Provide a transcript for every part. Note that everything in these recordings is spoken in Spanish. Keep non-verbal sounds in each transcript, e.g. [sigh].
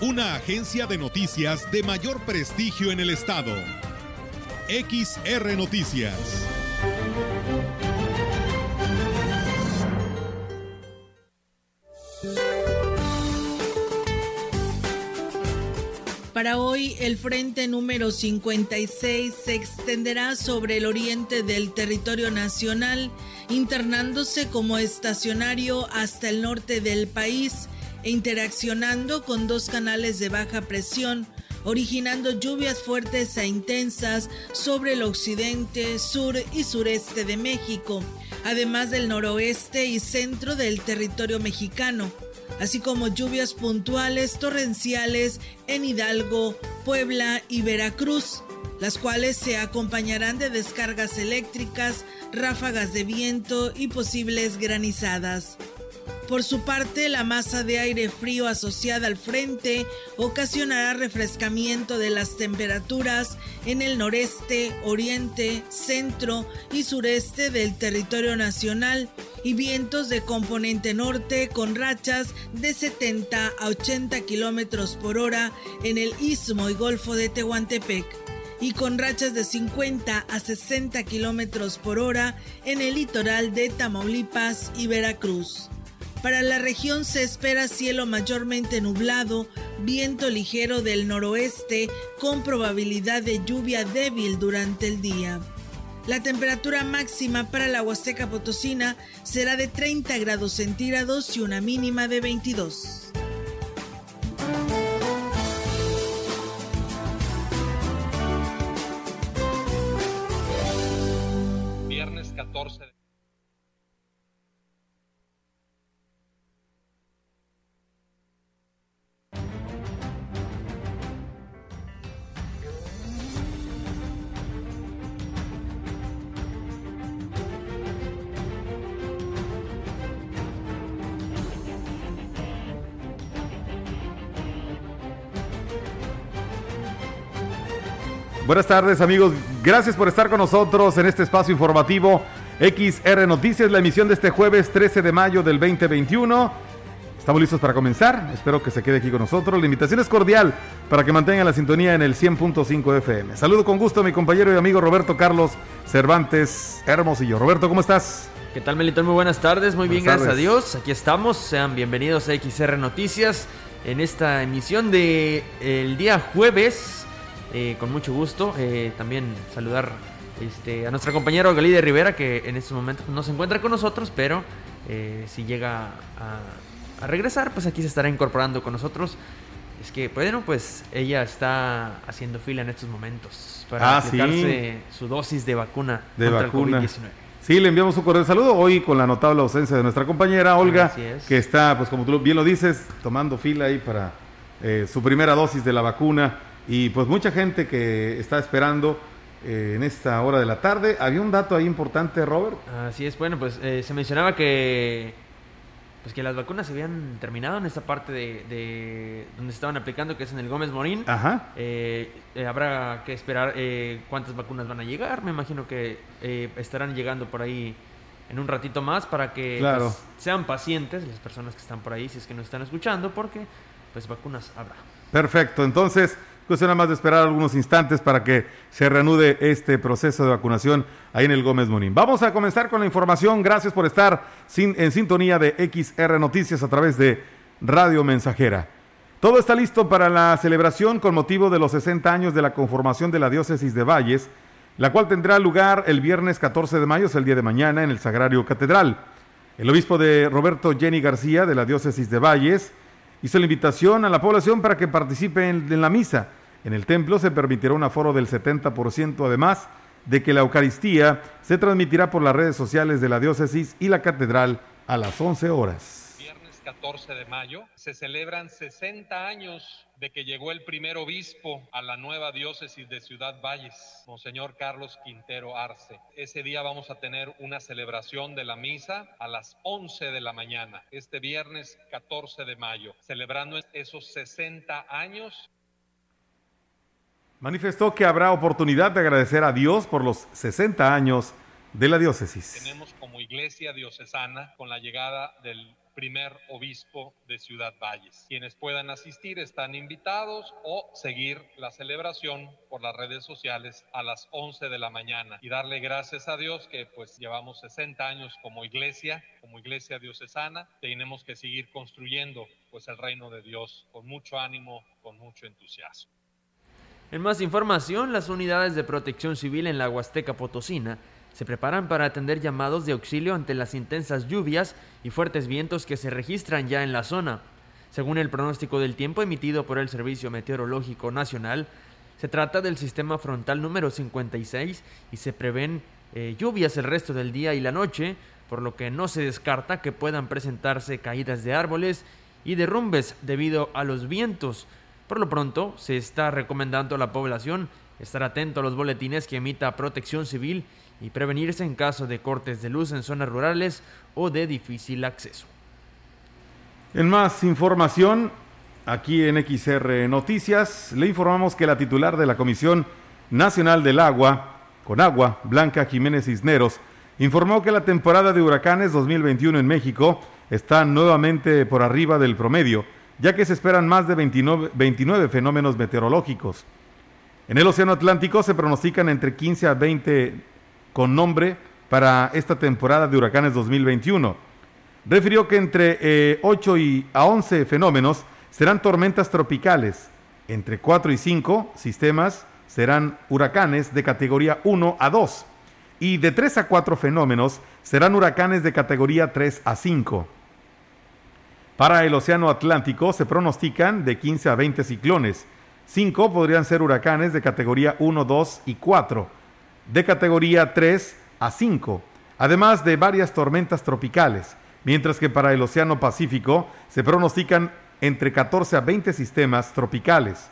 Una agencia de noticias de mayor prestigio en el estado. XR Noticias. Para hoy, el frente número 56 se extenderá sobre el oriente del territorio nacional, internándose como estacionario hasta el norte del país e interaccionando con dos canales de baja presión, originando lluvias fuertes e intensas sobre el occidente, sur y sureste de México, además del noroeste y centro del territorio mexicano así como lluvias puntuales torrenciales en Hidalgo, Puebla y Veracruz, las cuales se acompañarán de descargas eléctricas, ráfagas de viento y posibles granizadas. Por su parte, la masa de aire frío asociada al frente ocasionará refrescamiento de las temperaturas en el noreste, oriente, centro y sureste del territorio nacional y vientos de componente norte con rachas de 70 a 80 kilómetros por hora en el istmo y golfo de Tehuantepec y con rachas de 50 a 60 kilómetros por hora en el litoral de Tamaulipas y Veracruz. Para la región se espera cielo mayormente nublado, viento ligero del noroeste con probabilidad de lluvia débil durante el día. La temperatura máxima para la Huasteca Potosina será de 30 grados centígrados y una mínima de 22. Viernes 14 de Buenas tardes amigos, gracias por estar con nosotros en este espacio informativo XR Noticias, la emisión de este jueves 13 de mayo del 2021. Estamos listos para comenzar, espero que se quede aquí con nosotros. La invitación es cordial para que mantengan la sintonía en el 100.5 FM. Saludo con gusto a mi compañero y amigo Roberto Carlos Cervantes Hermosillo. Roberto, ¿cómo estás? ¿Qué tal, Melitón? Muy buenas tardes, muy bien, gracias a Dios. Aquí estamos, sean bienvenidos a XR Noticias en esta emisión de el día jueves eh, con mucho gusto. Eh, también saludar este, a nuestra compañera Galide Rivera, que en estos momentos no se encuentra con nosotros, pero eh, si llega a, regresar, pues aquí se estará incorporando con nosotros. Es que, bueno, pues ella está haciendo fila en estos momentos para ah, aplicarse su dosis de vacuna de contra vacuna. el COVID-19. Sí, le enviamos un cordial saludo hoy con la notable ausencia de nuestra compañera Olga, que está, pues como tú bien lo dices, tomando fila ahí para su primera dosis de la vacuna. Y pues mucha gente que está esperando eh, en esta hora de la tarde. Había un dato ahí importante, Robert. Así es, bueno, pues eh, se mencionaba que pues que las vacunas se habían terminado en esta parte de, donde se estaban aplicando, que es en el Gómez Morín. Ajá. Eh, habrá que esperar cuántas vacunas van a llegar. Me imagino que estarán llegando por ahí en un ratito más para que pues, sean pacientes las personas que están por ahí, si es que nos están escuchando, porque pues vacunas habrá. Perfecto, entonces Cuestión nada más de esperar algunos instantes para que se reanude este proceso de vacunación ahí en el Gómez Monín. Vamos a comenzar con la información. Gracias por estar en sintonía de XR Noticias a través de Radio Mensajera. Todo está listo para la celebración con motivo de los 60 años de la conformación de la diócesis de Valles, la cual tendrá lugar el viernes 14 de mayo, es el día de mañana, en el Sagrario Catedral. El obispo de Roberto Jenny García de la diócesis de Valles hizo la invitación a la población para que participe en la misa en el templo se permitirá un aforo del 70%, además de que la Eucaristía se transmitirá por las redes sociales de la diócesis y la catedral a las 11 horas. 14 de mayo se celebran 60 años de que llegó el primer obispo a la nueva diócesis de Ciudad Valles, Monseñor Carlos Quintero Arce. Ese día vamos a tener una celebración de la misa a las 11 de la mañana, este viernes 14 de mayo, celebrando esos 60 años. Manifestó que habrá oportunidad de agradecer a Dios por los 60 años de la diócesis. Tenemos como iglesia diocesana con la llegada del primer obispo de Ciudad Valles. Quienes puedan asistir están invitados o seguir la celebración por las redes sociales a las 11 de la mañana y darle gracias a Dios que pues llevamos 60 años como iglesia, como iglesia diocesana, tenemos que seguir construyendo pues el reino de Dios con mucho ánimo, con mucho entusiasmo. En más información, las unidades de protección civil en la Huasteca Potosina se preparan para atender llamados de auxilio ante las intensas lluvias y fuertes vientos que se registran ya en la zona. Según el pronóstico del tiempo emitido por el Servicio Meteorológico Nacional, se trata del sistema frontal número 56 y se prevén eh, lluvias el resto del día y la noche, por lo que no se descarta que puedan presentarse caídas de árboles y derrumbes debido a los vientos. Por lo pronto, se está recomendando a la población estar atento a los boletines que emita Protección Civil y prevenirse en caso de cortes de luz en zonas rurales o de difícil acceso. En más información, aquí en XR Noticias, le informamos que la titular de la Comisión Nacional del Agua, con agua, Blanca Jiménez Cisneros, informó que la temporada de huracanes 2021 en México está nuevamente por arriba del promedio, ya que se esperan más de 29, 29 fenómenos meteorológicos. En el Océano Atlántico se pronostican entre 15 a 20 con nombre para esta temporada de huracanes 2021. Refirió que entre 8 eh, y a 11 fenómenos serán tormentas tropicales, entre 4 y 5 sistemas serán huracanes de categoría 1 a 2 y de 3 a 4 fenómenos serán huracanes de categoría 3 a 5. Para el Océano Atlántico se pronostican de 15 a 20 ciclones. 5 podrían ser huracanes de categoría 1, 2 y 4 de categoría 3 a 5, además de varias tormentas tropicales, mientras que para el Océano Pacífico se pronostican entre 14 a 20 sistemas tropicales.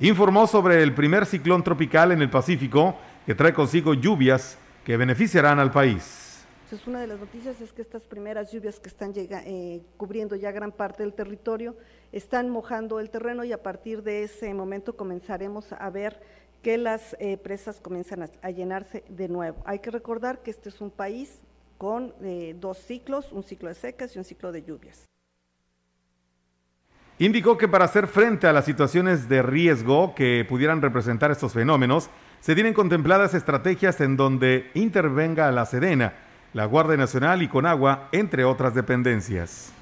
Informó sobre el primer ciclón tropical en el Pacífico que trae consigo lluvias que beneficiarán al país. Entonces, una de las noticias es que estas primeras lluvias que están eh, cubriendo ya gran parte del territorio están mojando el terreno y a partir de ese momento comenzaremos a ver que las eh, presas comienzan a, llenarse de nuevo. Hay que recordar que este es un país con eh, dos ciclos, un ciclo de secas y un ciclo de lluvias. Indicó que para hacer frente a las situaciones de riesgo que pudieran representar estos fenómenos, se tienen contempladas estrategias en donde intervenga la Sedena, la Guardia Nacional y Conagua, entre otras dependencias.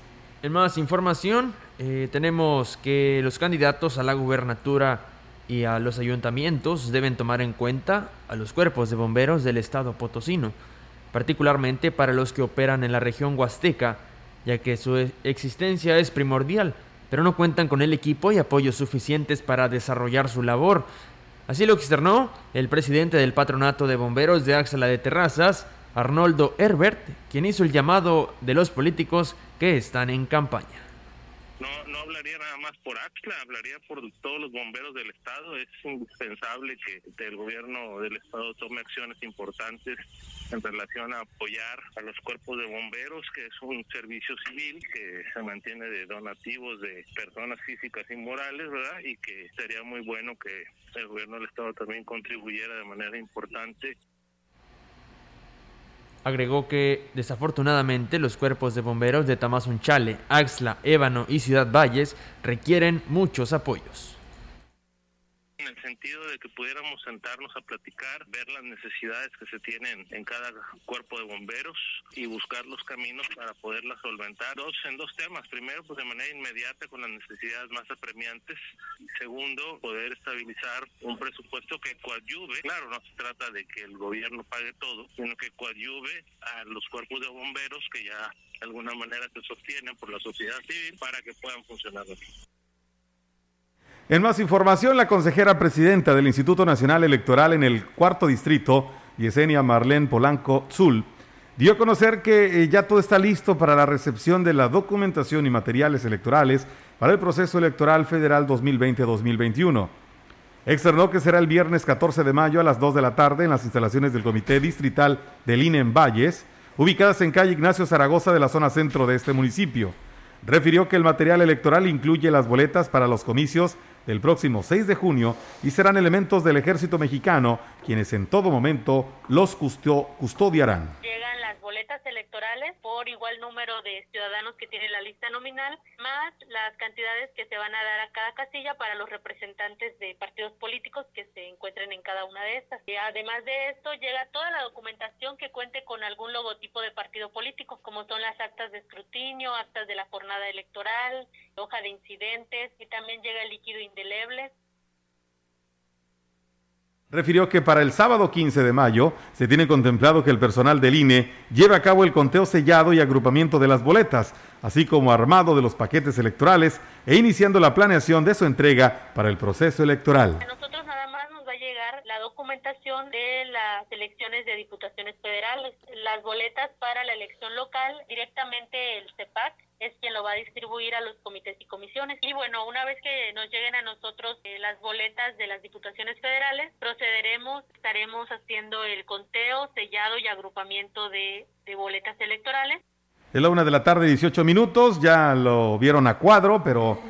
En más información, eh, tenemos que los candidatos a la gubernatura y a los ayuntamientos deben tomar en cuenta a los cuerpos de bomberos del estado potosino, particularmente para los que operan en la región huasteca, ya que su existencia es primordial, pero no cuentan con el equipo y apoyos suficientes para desarrollar su labor. Así lo externó el presidente del patronato de bomberos de Axala de Terrazas, Arnoldo Herbert, quien hizo el llamado de los políticos que están en campaña no, no hablaría nada más por AXLA, hablaría por todos los bomberos del Estado. Es indispensable que el gobierno del Estado tome acciones importantes en relación a apoyar a los cuerpos de bomberos, que es un servicio civil que se mantiene de donativos de personas físicas y morales, ¿verdad? Y que sería muy bueno que el gobierno del Estado también contribuyera de manera importante Agregó que desafortunadamente los cuerpos de bomberos de Tamazunchale, Axla, Ébano y Ciudad Valles requieren muchos apoyos en el sentido de que pudiéramos sentarnos a platicar, ver las necesidades que se tienen en cada cuerpo de bomberos y buscar los caminos para poderlas solventar. Dos, en dos temas. Primero, pues de manera inmediata con las necesidades más apremiantes. Segundo, poder estabilizar un presupuesto que coadyuve. Claro, no se trata de que el gobierno pague todo, sino que coadyuve a los cuerpos de bomberos que ya de alguna manera se sostienen por la sociedad civil para que puedan funcionar en más información, la consejera presidenta del Instituto Nacional Electoral en el cuarto distrito, Yesenia Marlene Polanco Zul, dio a conocer que eh, ya todo está listo para la recepción de la documentación y materiales electorales para el proceso electoral federal 2020-2021. Externó que será el viernes 14 de mayo a las 2 de la tarde en las instalaciones del Comité Distrital del INE en Valles, ubicadas en calle Ignacio Zaragoza de la zona centro de este municipio. Refirió que el material electoral incluye las boletas para los comicios del próximo 6 de junio y serán elementos del ejército mexicano quienes en todo momento los custodiarán boletas electorales por igual número de ciudadanos que tiene la lista nominal, más las cantidades que se van a dar a cada casilla para los representantes de partidos políticos que se encuentren en cada una de estas. Y además de esto, llega toda la documentación que cuente con algún logotipo de partido político, como son las actas de escrutinio, actas de la jornada electoral, hoja de incidentes, y también llega el líquido indeleble refirió que para el sábado 15 de mayo se tiene contemplado que el personal del INE lleve a cabo el conteo sellado y agrupamiento de las boletas, así como armado de los paquetes electorales e iniciando la planeación de su entrega para el proceso electoral. Nos va a llegar la documentación de las elecciones de diputaciones federales, las boletas para la elección local, directamente el CEPAC es quien lo va a distribuir a los comités y comisiones. Y bueno, una vez que nos lleguen a nosotros eh, las boletas de las diputaciones federales, procederemos, estaremos haciendo el conteo, sellado y agrupamiento de, boletas electorales. Es la una de la tarde, 18 minutos, ya lo vieron a cuadro, pero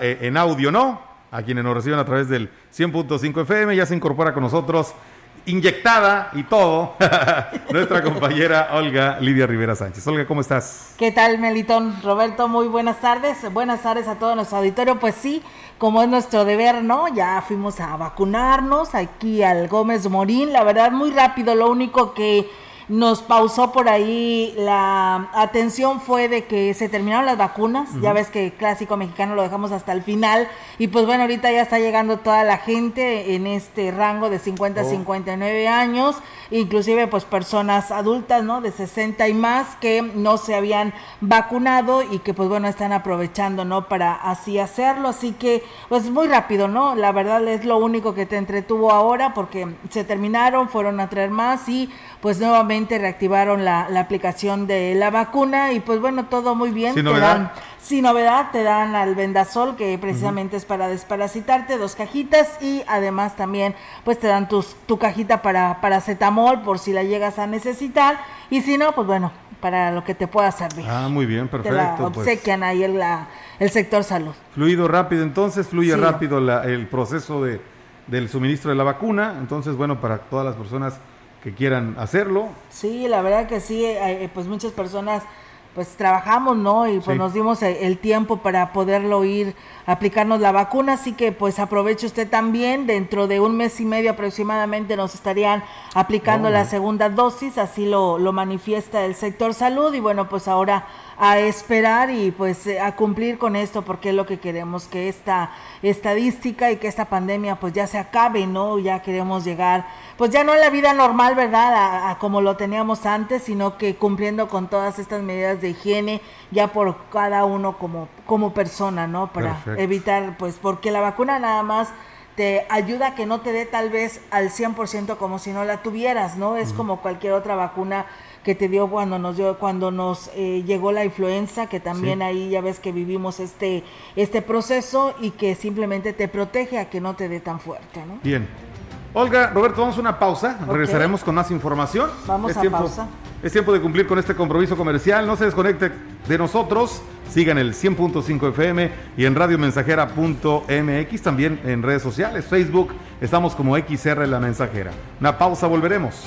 eh, en audio no. A quienes nos reciben a través del 100.5 FM, ya se incorpora con nosotros inyectada y todo, [laughs] nuestra compañera Olga Lidia Rivera Sánchez. Olga, ¿cómo estás? ¿Qué tal, Melitón? Roberto, muy buenas tardes. Buenas tardes a todo nuestro auditorio. Pues sí, como es nuestro deber, ¿no? Ya fuimos a vacunarnos aquí al Gómez Morín. La verdad, muy rápido. Lo único que nos pausó por ahí la atención fue de que se terminaron las vacunas, ya ves que clásico mexicano lo dejamos hasta el final y pues bueno, ahorita ya está llegando toda la gente en este rango de 50 a 59 años, inclusive pues personas adultas, ¿no? De 60 y más que no se habían vacunado y que pues bueno, están aprovechando, ¿no? Para así hacerlo, así que pues muy rápido, ¿no? La verdad es lo único que te entretuvo ahora porque se terminaron, fueron a traer más y pues nuevamente reactivaron la, la aplicación de la vacuna y pues bueno, todo muy bien. Sin novedad. sin novedad, te dan al vendasol que precisamente es para desparasitarte, dos cajitas y además también pues te dan tus, tu cajita para paracetamol por si la llegas a necesitar y si no, pues bueno, para lo que te pueda servir. Ah, muy bien, perfecto. Te pues. obsequian ahí el, el sector salud. Fluido rápido, entonces fluye rápido el proceso de, del suministro de la vacuna, entonces bueno, para todas las personas que quieran hacerlo. Sí, la verdad que sí, eh, eh, pues muchas personas pues trabajamos, ¿no? Y pues nos dimos el tiempo para poderlo ir aplicarnos la vacuna, así que pues aproveche usted también, dentro de un mes y medio aproximadamente nos estarían aplicando la segunda dosis, así lo, lo manifiesta el sector salud y bueno, pues ahora a esperar y pues eh, a cumplir con esto porque es lo que queremos, que esta estadística y que esta pandemia pues ya se acabe, ¿no? Ya queremos llegar pues ya no a la vida normal, ¿verdad? A, como lo teníamos antes, sino que cumpliendo con todas estas medidas de higiene ya por cada uno como, como persona, ¿no? Para evitar pues porque la vacuna nada más te ayuda a que no te dé tal vez al 100% como si no la tuvieras, ¿no? Es como cualquier otra vacuna que te dio cuando nos dio cuando nos eh, llegó la influenza que también ahí ya ves que vivimos este este proceso y que simplemente te protege a que no te dé tan fuerte ¿no? bien. Olga Roberto vamos a una pausa. Regresaremos con más información. Vamos a pausa. Es tiempo de cumplir con este compromiso comercial. No se desconecte de nosotros. Sigan el 100.5 FM y en radiomensajera.mx también en redes sociales. Facebook estamos como XR La Mensajera. Una pausa volveremos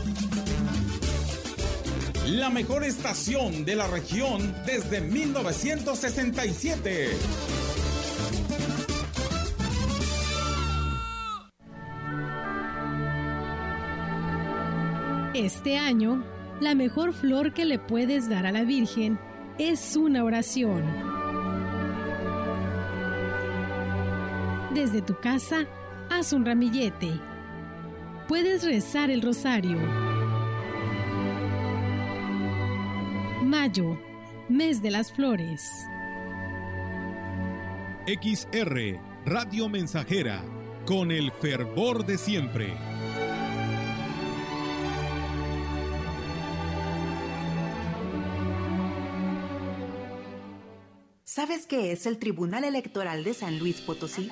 la mejor estación de la región desde 1967. Este año, la mejor flor que le puedes dar a la Virgen es una oración. Desde tu casa, haz un ramillete. Puedes rezar el rosario Mayo, mes de las flores. XR, Radio Mensajera, con el fervor de siempre. ¿Sabes qué es el Tribunal Electoral de San Luis Potosí?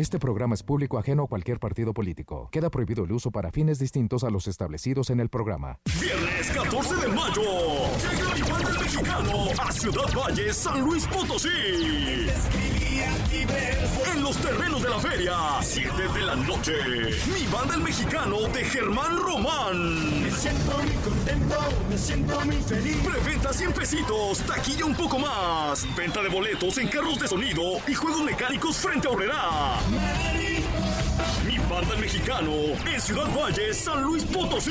Este programa es público ajeno a cualquier partido político. Queda prohibido el uso para fines distintos a los establecidos en el programa. Viernes 14 de mayo. Llega mexicano a Ciudad Valle, San Luis Potosí. En los terrenos de la feria, 7 de la noche. Mi banda el mexicano de Germán Román. Me siento muy contento, me siento muy feliz. Preventa 100 pesitos, taquilla un poco más. Venta de boletos en carros de sonido y juegos mecánicos frente a Obrera. Mi banda el mexicano en Ciudad Valle, San Luis Potosí.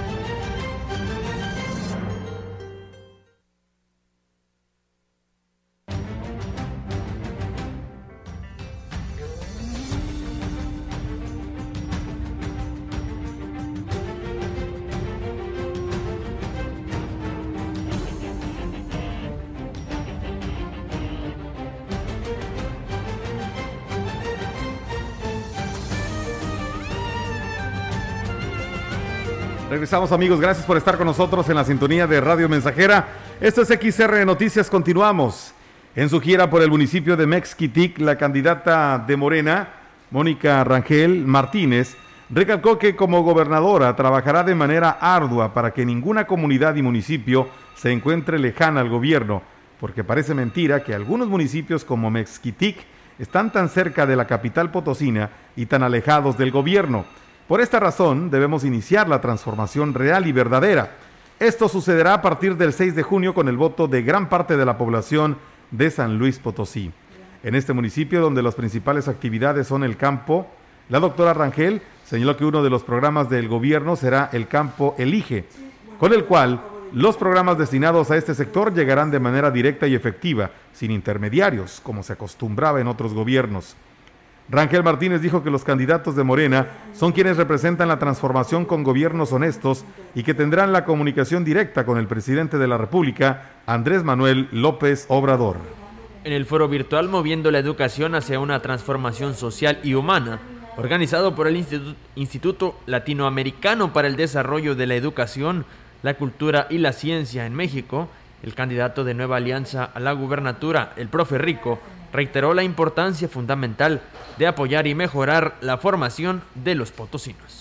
Regresamos amigos, gracias por estar con nosotros en la sintonía de Radio Mensajera. Esto es XR Noticias, continuamos. En su gira por el municipio de Mexquitic, la candidata de Morena, Mónica Rangel Martínez, recalcó que como gobernadora trabajará de manera ardua para que ninguna comunidad y municipio se encuentre lejana al gobierno, porque parece mentira que algunos municipios como Mexquitic están tan cerca de la capital potosina y tan alejados del gobierno. Por esta razón, debemos iniciar la transformación real y verdadera. Esto sucederá a partir del 6 de junio con el voto de gran parte de la población de San Luis Potosí. En este municipio, donde las principales actividades son el campo, la doctora Rangel señaló que uno de los programas del gobierno será el campo Elige, con el cual los programas destinados a este sector llegarán de manera directa y efectiva, sin intermediarios, como se acostumbraba en otros gobiernos. Rangel Martínez dijo que los candidatos de Morena son quienes representan la transformación con gobiernos honestos y que tendrán la comunicación directa con el presidente de la República, Andrés Manuel López Obrador. En el foro virtual Moviendo la Educación hacia una transformación social y humana, organizado por el Instituto Latinoamericano para el Desarrollo de la Educación, la Cultura y la Ciencia en México, el candidato de Nueva Alianza a la gubernatura, el profe Rico, reiteró la importancia fundamental de apoyar y mejorar la formación de los potosinos.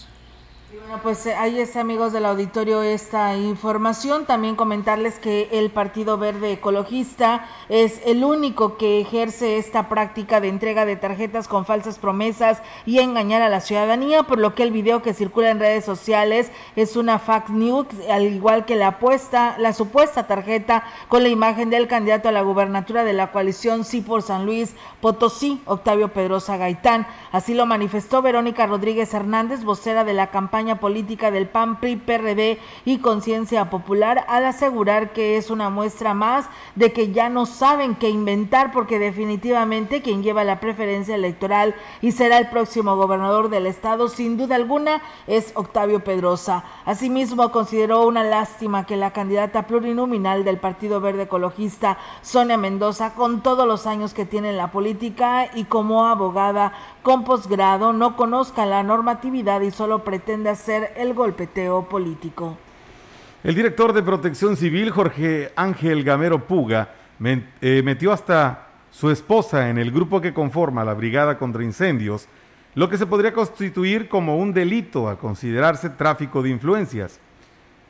Pues eh, ahí está, amigos del auditorio, esta información. También comentarles que el Partido Verde Ecologista es el único que ejerce esta práctica de entrega de tarjetas con falsas promesas y engañar a la ciudadanía, por lo que el video que circula en redes sociales es una fact news, al igual que la apuesta, la supuesta tarjeta con la imagen del candidato a la gubernatura de la coalición Sí por San Luis Potosí, Octavio Pedrosa Gaitán. Así lo manifestó Verónica Rodríguez Hernández, vocera de la campaña política del PAN, PRI, PRD y Conciencia Popular al asegurar que es una muestra más de que ya no saben qué inventar porque definitivamente quien lleva la preferencia electoral y será el próximo gobernador del estado sin duda alguna es Octavio Pedrosa. Asimismo consideró una lástima que la candidata plurinominal del Partido Verde Ecologista, Sonia Mendoza, con todos los años que tiene en la política y como abogada con posgrado, no conozca la normatividad y solo pretende el golpeteo político. El director de Protección Civil, Jorge Ángel Gamero Puga, eh, metió hasta su esposa en el grupo que conforma la Brigada contra Incendios, lo que se podría constituir como un delito a considerarse tráfico de influencias.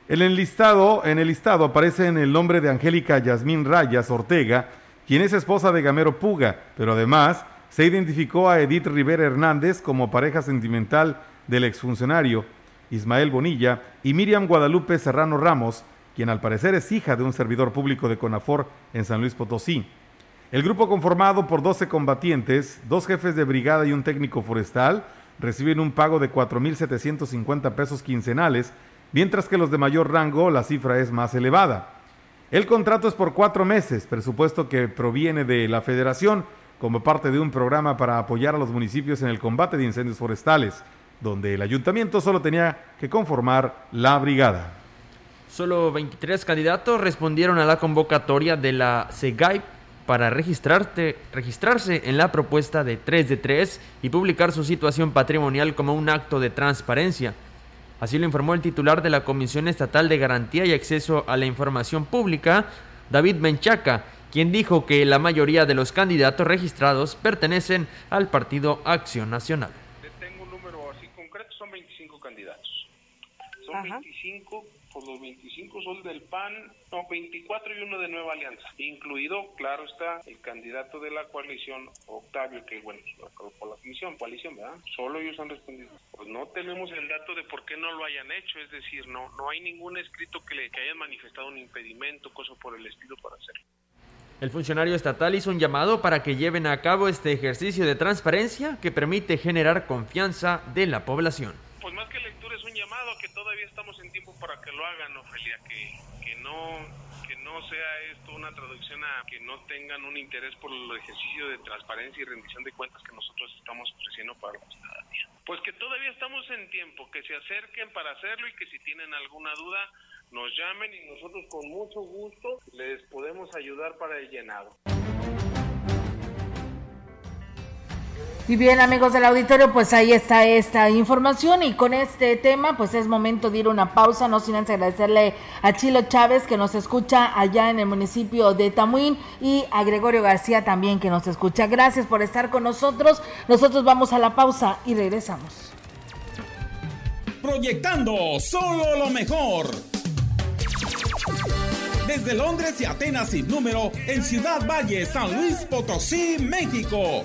El enlistado, en el listado aparece en el nombre de Angélica Yasmín Rayas Ortega, quien es esposa de Gamero Puga, pero además se identificó a Edith Rivera Hernández como pareja sentimental del exfuncionario Ismael Bonilla, y Miriam Guadalupe Serrano Ramos, quien al parecer es hija de un servidor público de CONAFOR en San Luis Potosí. El grupo conformado por 12 combatientes, dos jefes de brigada y un técnico forestal reciben un pago de 4.750 pesos quincenales, mientras que los de mayor rango la cifra es más elevada. El contrato es por cuatro meses, presupuesto que proviene de la federación como parte de un programa para apoyar a los municipios en el combate de incendios forestales donde el ayuntamiento solo tenía que conformar la brigada. Solo 23 candidatos respondieron a la convocatoria de la SEGAI para registrarse en la propuesta de 3 de 3 y publicar su situación patrimonial como un acto de transparencia. Así lo informó el titular de la Comisión Estatal de Garantía y Acceso a la Información Pública, David Menchaca, quien dijo que la mayoría de los candidatos registrados pertenecen al Partido Acción Nacional. 25, por los 25 son del PAN, no, 24 y uno de Nueva Alianza, incluido, claro está, el candidato de la coalición, Octavio, que bueno, por la comisión, coalición, ¿verdad? Solo ellos han respondido. Pues no tenemos el dato de por qué no lo hayan hecho, es decir, no, no hay ningún escrito que, le, que hayan manifestado un impedimento, cosa por el estilo para hacerlo. El funcionario estatal hizo un llamado para que lleven a cabo este ejercicio de transparencia que permite generar confianza de la población todavía estamos en tiempo para que lo hagan, Ofelia, que, que no que no sea esto una traducción a que no tengan un interés por el ejercicio de transparencia y rendición de cuentas que nosotros estamos ofreciendo para la ciudadanía. Pues que todavía estamos en tiempo, que se acerquen para hacerlo y que si tienen alguna duda nos llamen y nosotros con mucho gusto les podemos ayudar para el llenado. Y bien amigos del auditorio, pues ahí está esta información y con este tema pues es momento de ir una pausa, no sin antes agradecerle a Chilo Chávez que nos escucha allá en el municipio de Tamuín y a Gregorio García también que nos escucha. Gracias por estar con nosotros, nosotros vamos a la pausa y regresamos. Proyectando solo lo mejor. Desde Londres y Atenas sin número en Ciudad Valle, San Luis Potosí, México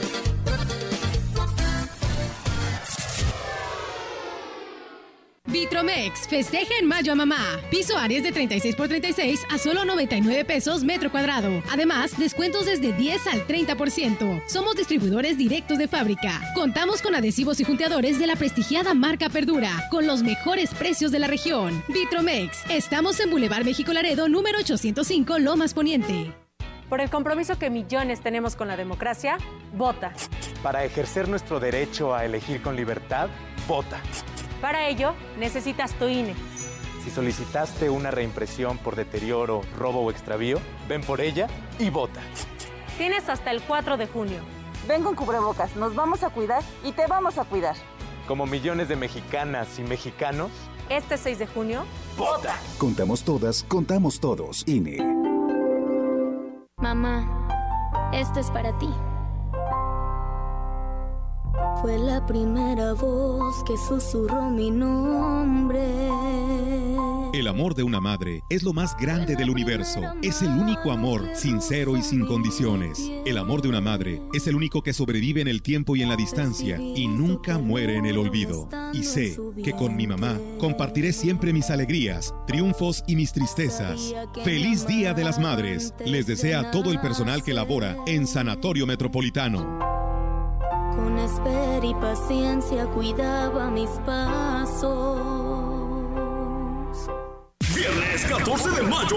Vitromex, festeja en mayo a mamá. Piso Aries de 36 por 36 a solo 99 pesos metro cuadrado. Además, descuentos desde 10 al 30%. Somos distribuidores directos de fábrica. Contamos con adhesivos y junteadores de la prestigiada marca Perdura, con los mejores precios de la región. Vitromex, estamos en Boulevard México Laredo, número 805, Lomas Poniente. Por el compromiso que millones tenemos con la democracia, vota. Para ejercer nuestro derecho a elegir con libertad, vota. Para ello, necesitas tu INE. Si solicitaste una reimpresión por deterioro, robo o extravío, ven por ella y vota. Tienes hasta el 4 de junio. Ven con cubrebocas, nos vamos a cuidar y te vamos a cuidar. Como millones de mexicanas y mexicanos, este 6 de junio, vota. Contamos todas, contamos todos. INE. Mamá, esto es para ti. Fue la primera voz que susurró mi nombre. El amor de una madre es lo más grande del universo. Es el único amor sincero y sin condiciones. El amor de una madre es el único que sobrevive en el tiempo y en la distancia y nunca muere en el olvido. Y sé que con mi mamá compartiré siempre mis alegrías, triunfos y mis tristezas. Feliz Día de las Madres. Les desea todo el personal que labora en Sanatorio Metropolitano. Espera y paciencia cuidaba mis pasos. Viernes 14 de mayo.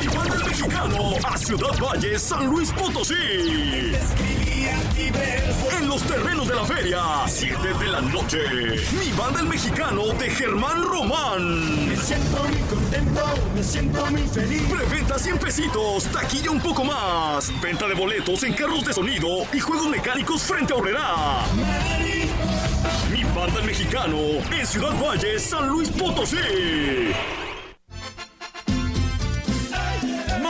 Llega el mexicano a Ciudad Valle, San Luis Potosí. En los terrenos de la feria, 7 de la noche. Mi banda el mexicano de Germán Román. Me siento muy contento, me siento muy feliz. Preventa 100 pesitos, taquilla un poco más. Venta de boletos en carros de sonido y juegos mecánicos frente a Horrera. Mi banda el mexicano en Ciudad Valle, San Luis Potosí.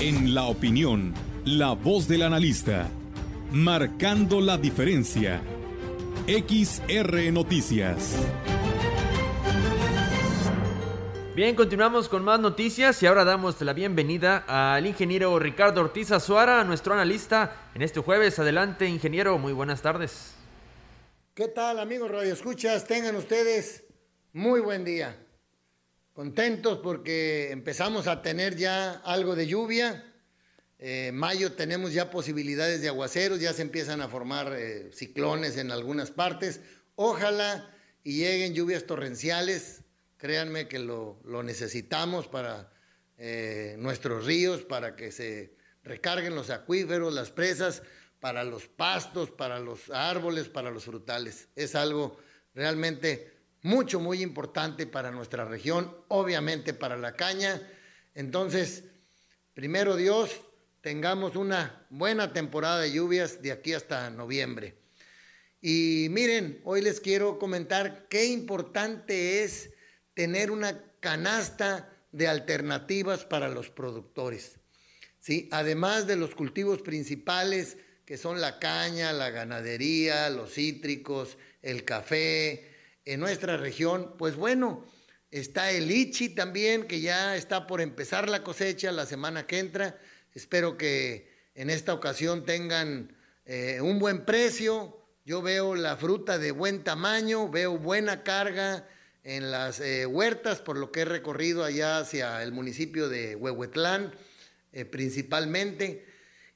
En la opinión, la voz del analista, marcando la diferencia. XR Noticias. Bien, continuamos con más noticias y ahora damos la bienvenida al ingeniero Ricardo Ortiz Azuara, nuestro analista en este jueves. Adelante, ingeniero, muy buenas tardes. ¿Qué tal, amigos Radio Escuchas? Tengan ustedes muy buen día. Contentos porque empezamos a tener ya algo de lluvia. Eh, mayo tenemos ya posibilidades de aguaceros, ya se empiezan a formar eh, ciclones en algunas partes. Ojalá y lleguen lluvias torrenciales. Créanme que lo, lo necesitamos para eh, nuestros ríos, para que se recarguen los acuíferos, las presas, para los pastos, para los árboles, para los frutales. Es algo realmente mucho, muy importante para nuestra región, obviamente para la caña. Entonces, primero Dios, tengamos una buena temporada de lluvias de aquí hasta noviembre. Y miren, hoy les quiero comentar qué importante es tener una canasta de alternativas para los productores. ¿sí? Además de los cultivos principales, que son la caña, la ganadería, los cítricos, el café, en nuestra región, pues bueno, está el ichi también, que ya está por empezar la cosecha la semana que entra. Espero que en esta ocasión tengan eh, un buen precio. Yo veo la fruta de buen tamaño, veo buena carga en las eh, huertas, por lo que he recorrido allá hacia el municipio de Huehuetlán, eh, principalmente.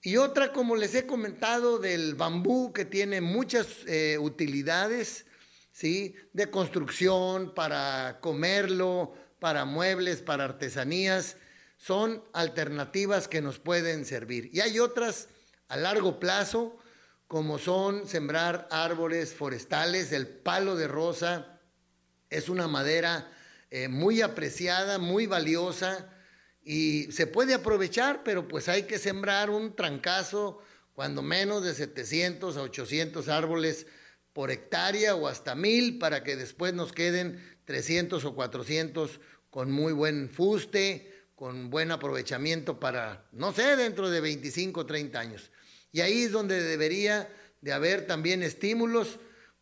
Y otra, como les he comentado, del bambú, que tiene muchas eh, utilidades, ¿sí? De construcción, para comerlo, para muebles, para artesanías. Son alternativas que nos pueden servir. Y hay otras a largo plazo, como son sembrar árboles forestales, el palo de rosa es una madera eh, muy apreciada, muy valiosa, y se puede aprovechar, pero pues hay que sembrar un trancazo, cuando menos de 700 a 800 árboles por hectárea o hasta mil para que después nos queden 300 o 400 con muy buen fuste, con buen aprovechamiento para, no sé, dentro de 25 o 30 años. Y ahí es donde debería de haber también estímulos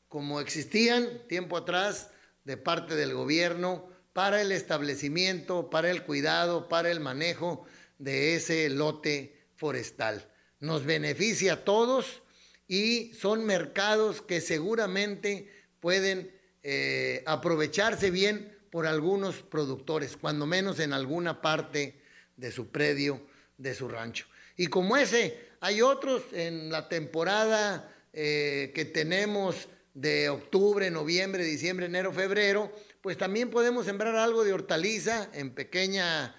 como existían tiempo atrás de parte del gobierno para el establecimiento, para el cuidado, para el manejo de ese lote forestal. Nos beneficia a todos y son mercados que seguramente pueden eh, aprovecharse bien por algunos productores, cuando menos en alguna parte de su predio, de su rancho. Y como ese, hay otros en la temporada eh, que tenemos de octubre, noviembre, diciembre, enero, febrero, pues también podemos sembrar algo de hortaliza en pequeñas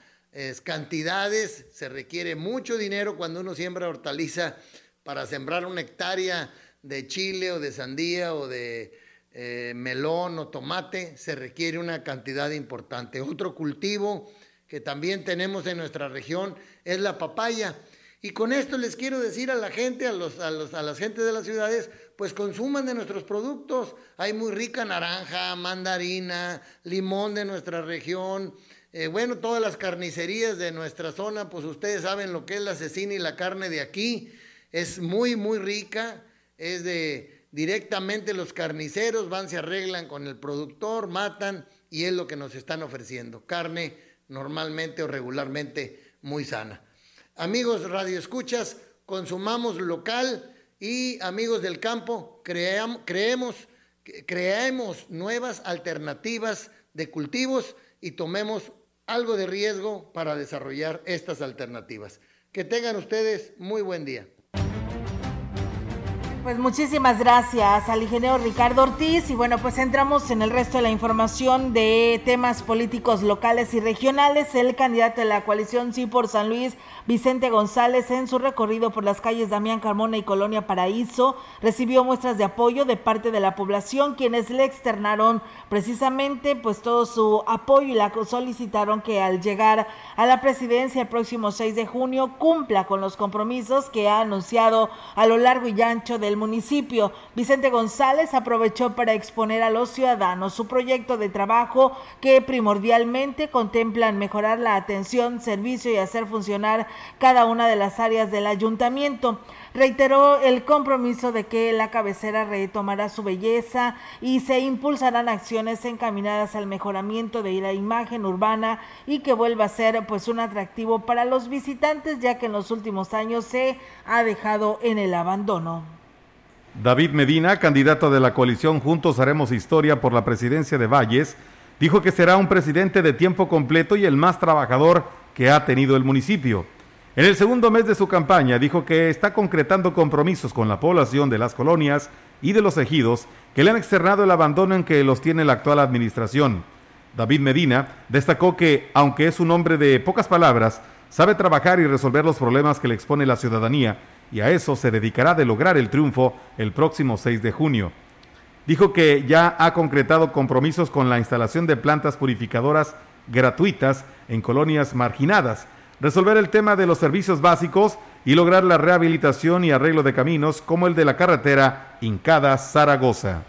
cantidades. Se requiere mucho dinero cuando uno siembra hortaliza para sembrar una hectárea de chile o de sandía o de eh, melón o tomate. Se requiere una cantidad importante. Otro cultivo que también tenemos en nuestra región es la papaya. Y con esto les quiero decir a la gente, a, los, a, los, a las gentes de las ciudades, pues consuman de nuestros productos. Hay muy rica naranja, mandarina, limón de nuestra región. Eh, bueno, todas las carnicerías de nuestra zona, pues ustedes saben lo que es la cecina y la carne de aquí. Es muy, muy rica. Es de directamente los carniceros van, se arreglan con el productor, matan y es lo que nos están ofreciendo. Carne normalmente o regularmente muy sana. Amigos Radio Escuchas, consumamos local y amigos del campo, creamos, creemos, creemos nuevas alternativas de cultivos y tomemos algo de riesgo para desarrollar estas alternativas. Que tengan ustedes muy buen día. Pues muchísimas gracias al ingeniero Ricardo Ortiz y bueno, pues entramos en el resto de la información de temas políticos locales y regionales. El candidato de la coalición Sí por San Luis, Vicente González, en su recorrido por las calles Damián Carmona y Colonia Paraíso, recibió muestras de apoyo de parte de la población, quienes le externaron precisamente pues todo su apoyo y la solicitaron que al llegar a la presidencia el próximo 6 de junio cumpla con los compromisos que ha anunciado a lo largo y ancho del municipio. Vicente González aprovechó para exponer a los ciudadanos su proyecto de trabajo que primordialmente contemplan mejorar la atención, servicio y hacer funcionar cada una de las áreas del ayuntamiento. Reiteró el compromiso de que la cabecera retomará su belleza y se impulsarán acciones encaminadas al mejoramiento de la imagen urbana y que vuelva a ser pues un atractivo para los visitantes ya que en los últimos años se ha dejado en el abandono. David Medina, candidato de la coalición Juntos Haremos Historia por la presidencia de Valles, dijo que será un presidente de tiempo completo y el más trabajador que ha tenido el municipio. En el segundo mes de su campaña dijo que está concretando compromisos con la población de las colonias y de los ejidos que le han externado el abandono en que los tiene la actual administración. David Medina destacó que, aunque es un hombre de pocas palabras, sabe trabajar y resolver los problemas que le expone la ciudadanía y a eso se dedicará de lograr el triunfo el próximo 6 de junio. Dijo que ya ha concretado compromisos con la instalación de plantas purificadoras gratuitas en colonias marginadas, resolver el tema de los servicios básicos y lograr la rehabilitación y arreglo de caminos como el de la carretera Incada-Zaragoza.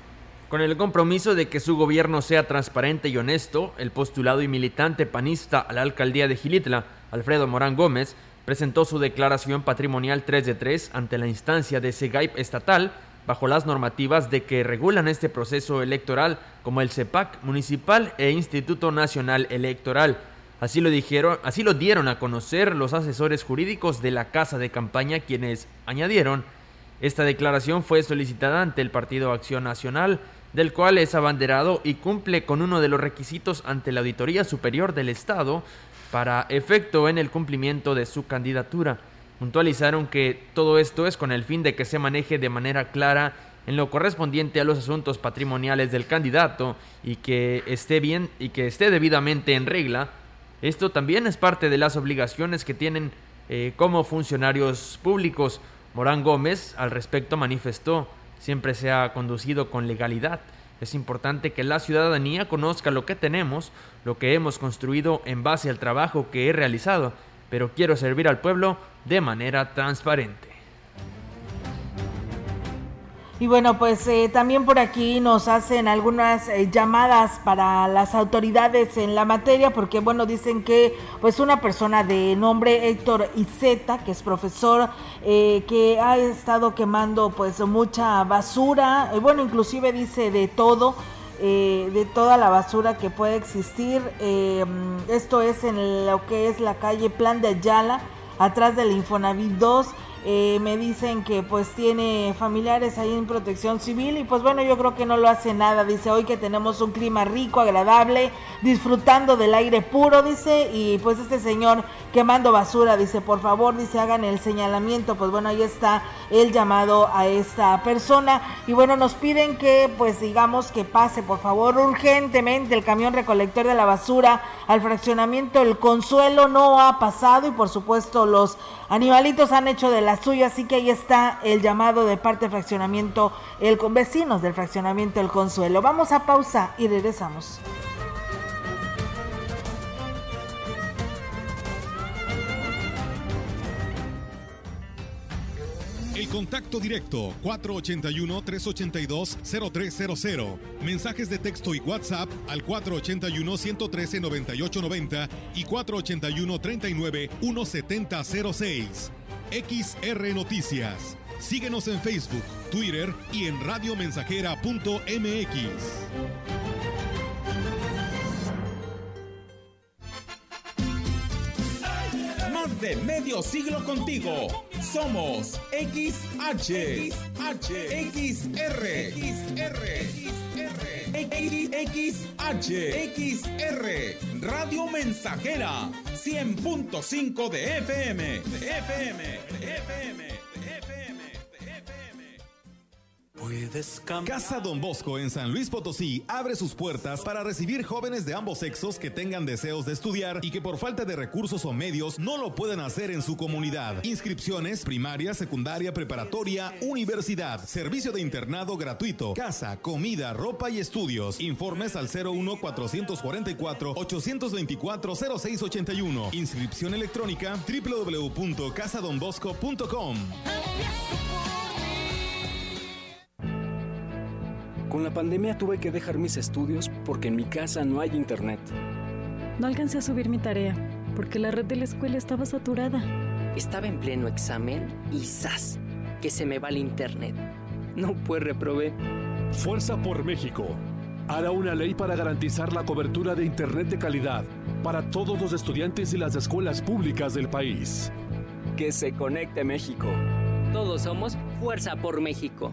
Con el compromiso de que su gobierno sea transparente y honesto, el postulado y militante panista a la alcaldía de Gilitla, Alfredo Morán Gómez, presentó su declaración patrimonial 3 de 3 ante la instancia de SEGAIP estatal bajo las normativas de que regulan este proceso electoral como el CEPAC municipal e Instituto Nacional Electoral. Así lo dijeron, así lo dieron a conocer los asesores jurídicos de la Casa de Campaña quienes añadieron esta declaración fue solicitada ante el Partido Acción Nacional, del cual es abanderado y cumple con uno de los requisitos ante la Auditoría Superior del Estado para efecto en el cumplimiento de su candidatura. Puntualizaron que todo esto es con el fin de que se maneje de manera clara en lo correspondiente a los asuntos patrimoniales del candidato y que esté bien y que esté debidamente en regla. Esto también es parte de las obligaciones que tienen eh, como funcionarios públicos. Morán Gómez al respecto manifestó siempre se ha conducido con legalidad es importante que la ciudadanía conozca lo que tenemos, lo que hemos construido en base al trabajo que he realizado, pero quiero servir al pueblo de manera transparente. Y bueno, pues eh, también por aquí nos hacen algunas eh, llamadas para las autoridades en la materia, porque bueno, dicen que pues una persona de nombre Héctor Izeta, que es profesor, eh, que ha estado quemando pues mucha basura, bueno, inclusive dice de todo, de toda la basura que puede existir. esto es en lo que es la calle Plan de Ayala, atrás del Infonavit 2 Eh, me dicen que pues tiene familiares ahí en protección civil y pues bueno, yo creo que no lo hace nada. Dice hoy que tenemos un clima rico, agradable, disfrutando del aire puro, dice, y pues este señor quemando basura, dice, por favor, dice, hagan el señalamiento. Pues bueno, ahí está el llamado a esta persona. Y bueno, nos piden que pues digamos que pase, por favor, urgentemente el camión recolector de la basura al fraccionamiento El Consuelo. No ha pasado y por supuesto los animalitos han hecho de la suya, así que ahí está el llamado de parte fraccionamiento, el con vecinos del fraccionamiento El Consuelo. Vamos a pausa y regresamos. El contacto directo 481-382-0300. Mensajes de texto y WhatsApp al 481-113-9890 y 481-39-1706. XR Noticias. Síguenos en Facebook, Twitter y en radiomensajera.mx. Más de medio siglo contigo. Somos XH, XH, XR, XR, XR, XR, Radio Mensajera, 100.5 de FM, de FM, de FM, de FM. Casa Don Bosco en San Luis Potosí abre sus puertas para recibir jóvenes de ambos sexos que tengan deseos de estudiar y que por falta de recursos o medios no lo puedan hacer en su comunidad. Inscripciones primaria, secundaria, preparatoria, universidad, servicio de internado gratuito, casa, comida, ropa y estudios. Informes al 01 444 824 0681. Inscripción electrónica www.casadonbosco.com. Con la pandemia tuve que dejar mis estudios porque en mi casa no hay internet. No alcancé a subir mi tarea porque la red de la escuela estaba saturada. Estaba en pleno examen y ¡zas! Que se me va el internet. No pues reprobé. Fuerza por México hará una ley para garantizar la cobertura de internet de calidad para todos los estudiantes y las escuelas públicas del país. Que se conecte México. Todos somos Fuerza por México.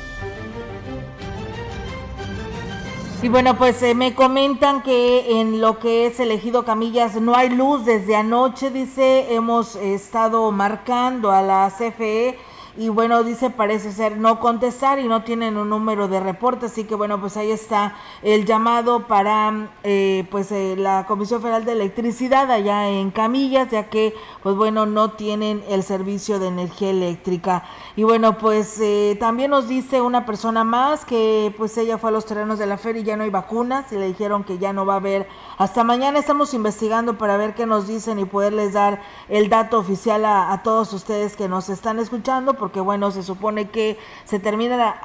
Y bueno, pues eh, me comentan que en lo que es elegido Camillas no hay luz desde anoche, dice, hemos estado marcando a la CFE y bueno, dice parece ser no contestar y no tienen un número de reporte, así que bueno, pues ahí está el llamado para eh, pues eh, la Comisión Federal de Electricidad allá en Camillas, ya que pues bueno, no tienen el servicio de energía eléctrica. Y bueno, pues eh, también nos dice una persona más que pues ella fue a los terrenos de la feria y ya no hay vacunas y le dijeron que ya no va a haber. Hasta mañana estamos investigando para ver qué nos dicen y poderles dar el dato oficial a, a todos ustedes que nos están escuchando porque bueno, se supone que se termina la,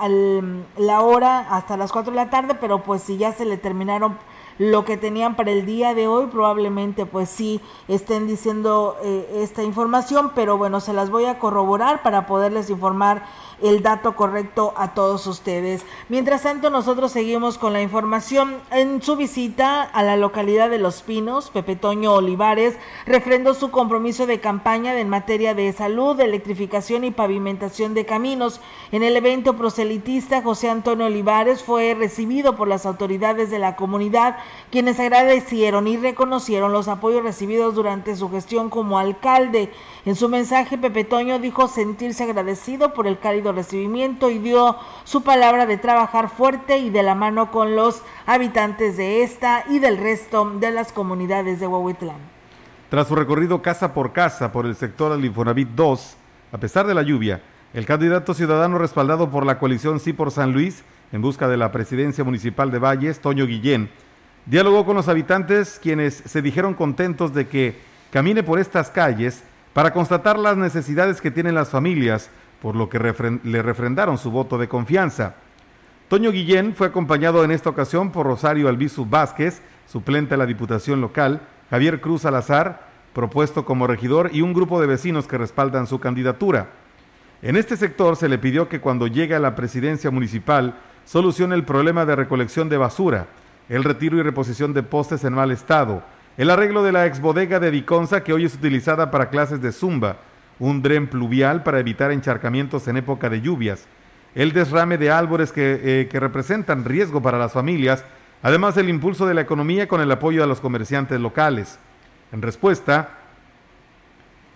la hora hasta las 4 de la tarde, pero pues si ya se le terminaron lo que tenían para el día de hoy, probablemente pues sí estén diciendo eh, esta información, pero bueno, se las voy a corroborar para poderles informar el dato correcto a todos ustedes. Mientras tanto, nosotros seguimos con la información. En su visita a la localidad de Los Pinos, Pepe Toño Olivares refrendó su compromiso de campaña en materia de salud, electrificación y pavimentación de caminos. En el evento proselitista, José Antonio Olivares fue recibido por las autoridades de la comunidad, quienes agradecieron y reconocieron los apoyos recibidos durante su gestión como alcalde. En su mensaje, Pepe Toño dijo sentirse agradecido por el cálido recibimiento y dio su palabra de trabajar fuerte y de la mano con los habitantes de esta y del resto de las comunidades de Huehuetlán. Tras su recorrido casa por casa por el sector del Infonavit 2, a pesar de la lluvia, el candidato ciudadano respaldado por la coalición Sí por San Luis, en busca de la presidencia municipal de Valles, Toño Guillén, dialogó con los habitantes quienes se dijeron contentos de que camine por estas calles para constatar las necesidades que tienen las familias, por lo que le refrendaron su voto de confianza. Toño Guillén fue acompañado en esta ocasión por Rosario Albizu Vázquez, suplente a la Diputación Local, Javier Cruz Salazar, propuesto como regidor, y un grupo de vecinos que respaldan su candidatura. En este sector se le pidió que cuando llegue a la presidencia municipal solucione el problema de recolección de basura, el retiro y reposición de postes en mal estado, el arreglo de la exbodega de Viconza que hoy es utilizada para clases de zumba, un dren pluvial para evitar encharcamientos en época de lluvias, el desrame de árboles que, eh, que representan riesgo para las familias, además el impulso de la economía con el apoyo de los comerciantes locales. En respuesta,